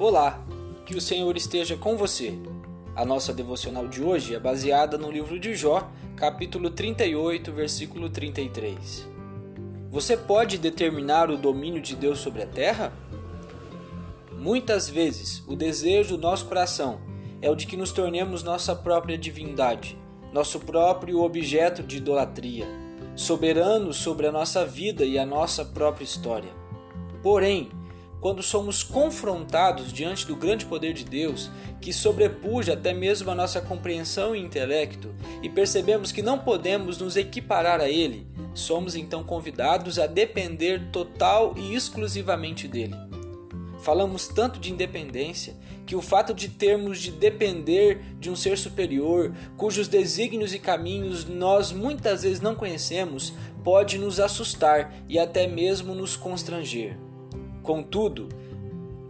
Olá, que o Senhor esteja com você. A nossa devocional de hoje é baseada no livro de Jó, capítulo 38, versículo 33. Você pode determinar o domínio de Deus sobre a terra? Muitas vezes, o desejo do nosso coração é o de que nos tornemos nossa própria divindade, nosso próprio objeto de idolatria, soberano sobre a nossa vida e a nossa própria história. Porém, quando somos confrontados diante do grande poder de Deus, que sobrepuja até mesmo a nossa compreensão e intelecto, e percebemos que não podemos nos equiparar a Ele, somos então convidados a depender total e exclusivamente dele. Falamos tanto de independência que o fato de termos de depender de um ser superior, cujos desígnios e caminhos nós muitas vezes não conhecemos, pode nos assustar e até mesmo nos constranger. Contudo,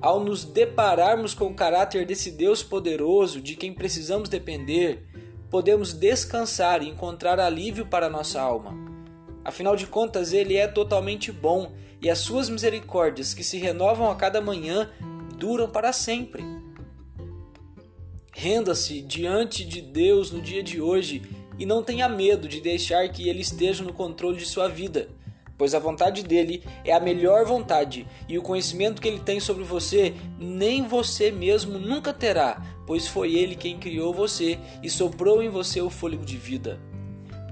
ao nos depararmos com o caráter desse Deus poderoso de quem precisamos depender, podemos descansar e encontrar alívio para nossa alma. Afinal de contas, Ele é totalmente bom e as suas misericórdias, que se renovam a cada manhã, duram para sempre. Renda-se diante de Deus no dia de hoje e não tenha medo de deixar que Ele esteja no controle de sua vida pois a vontade dele é a melhor vontade, e o conhecimento que ele tem sobre você, nem você mesmo nunca terá, pois foi ele quem criou você e soprou em você o fôlego de vida.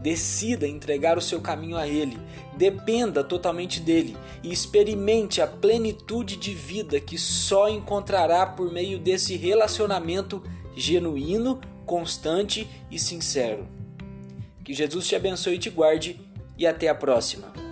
Decida entregar o seu caminho a Ele, dependa totalmente dele e experimente a plenitude de vida que só encontrará por meio desse relacionamento genuíno, constante e sincero. Que Jesus te abençoe e te guarde, e até a próxima.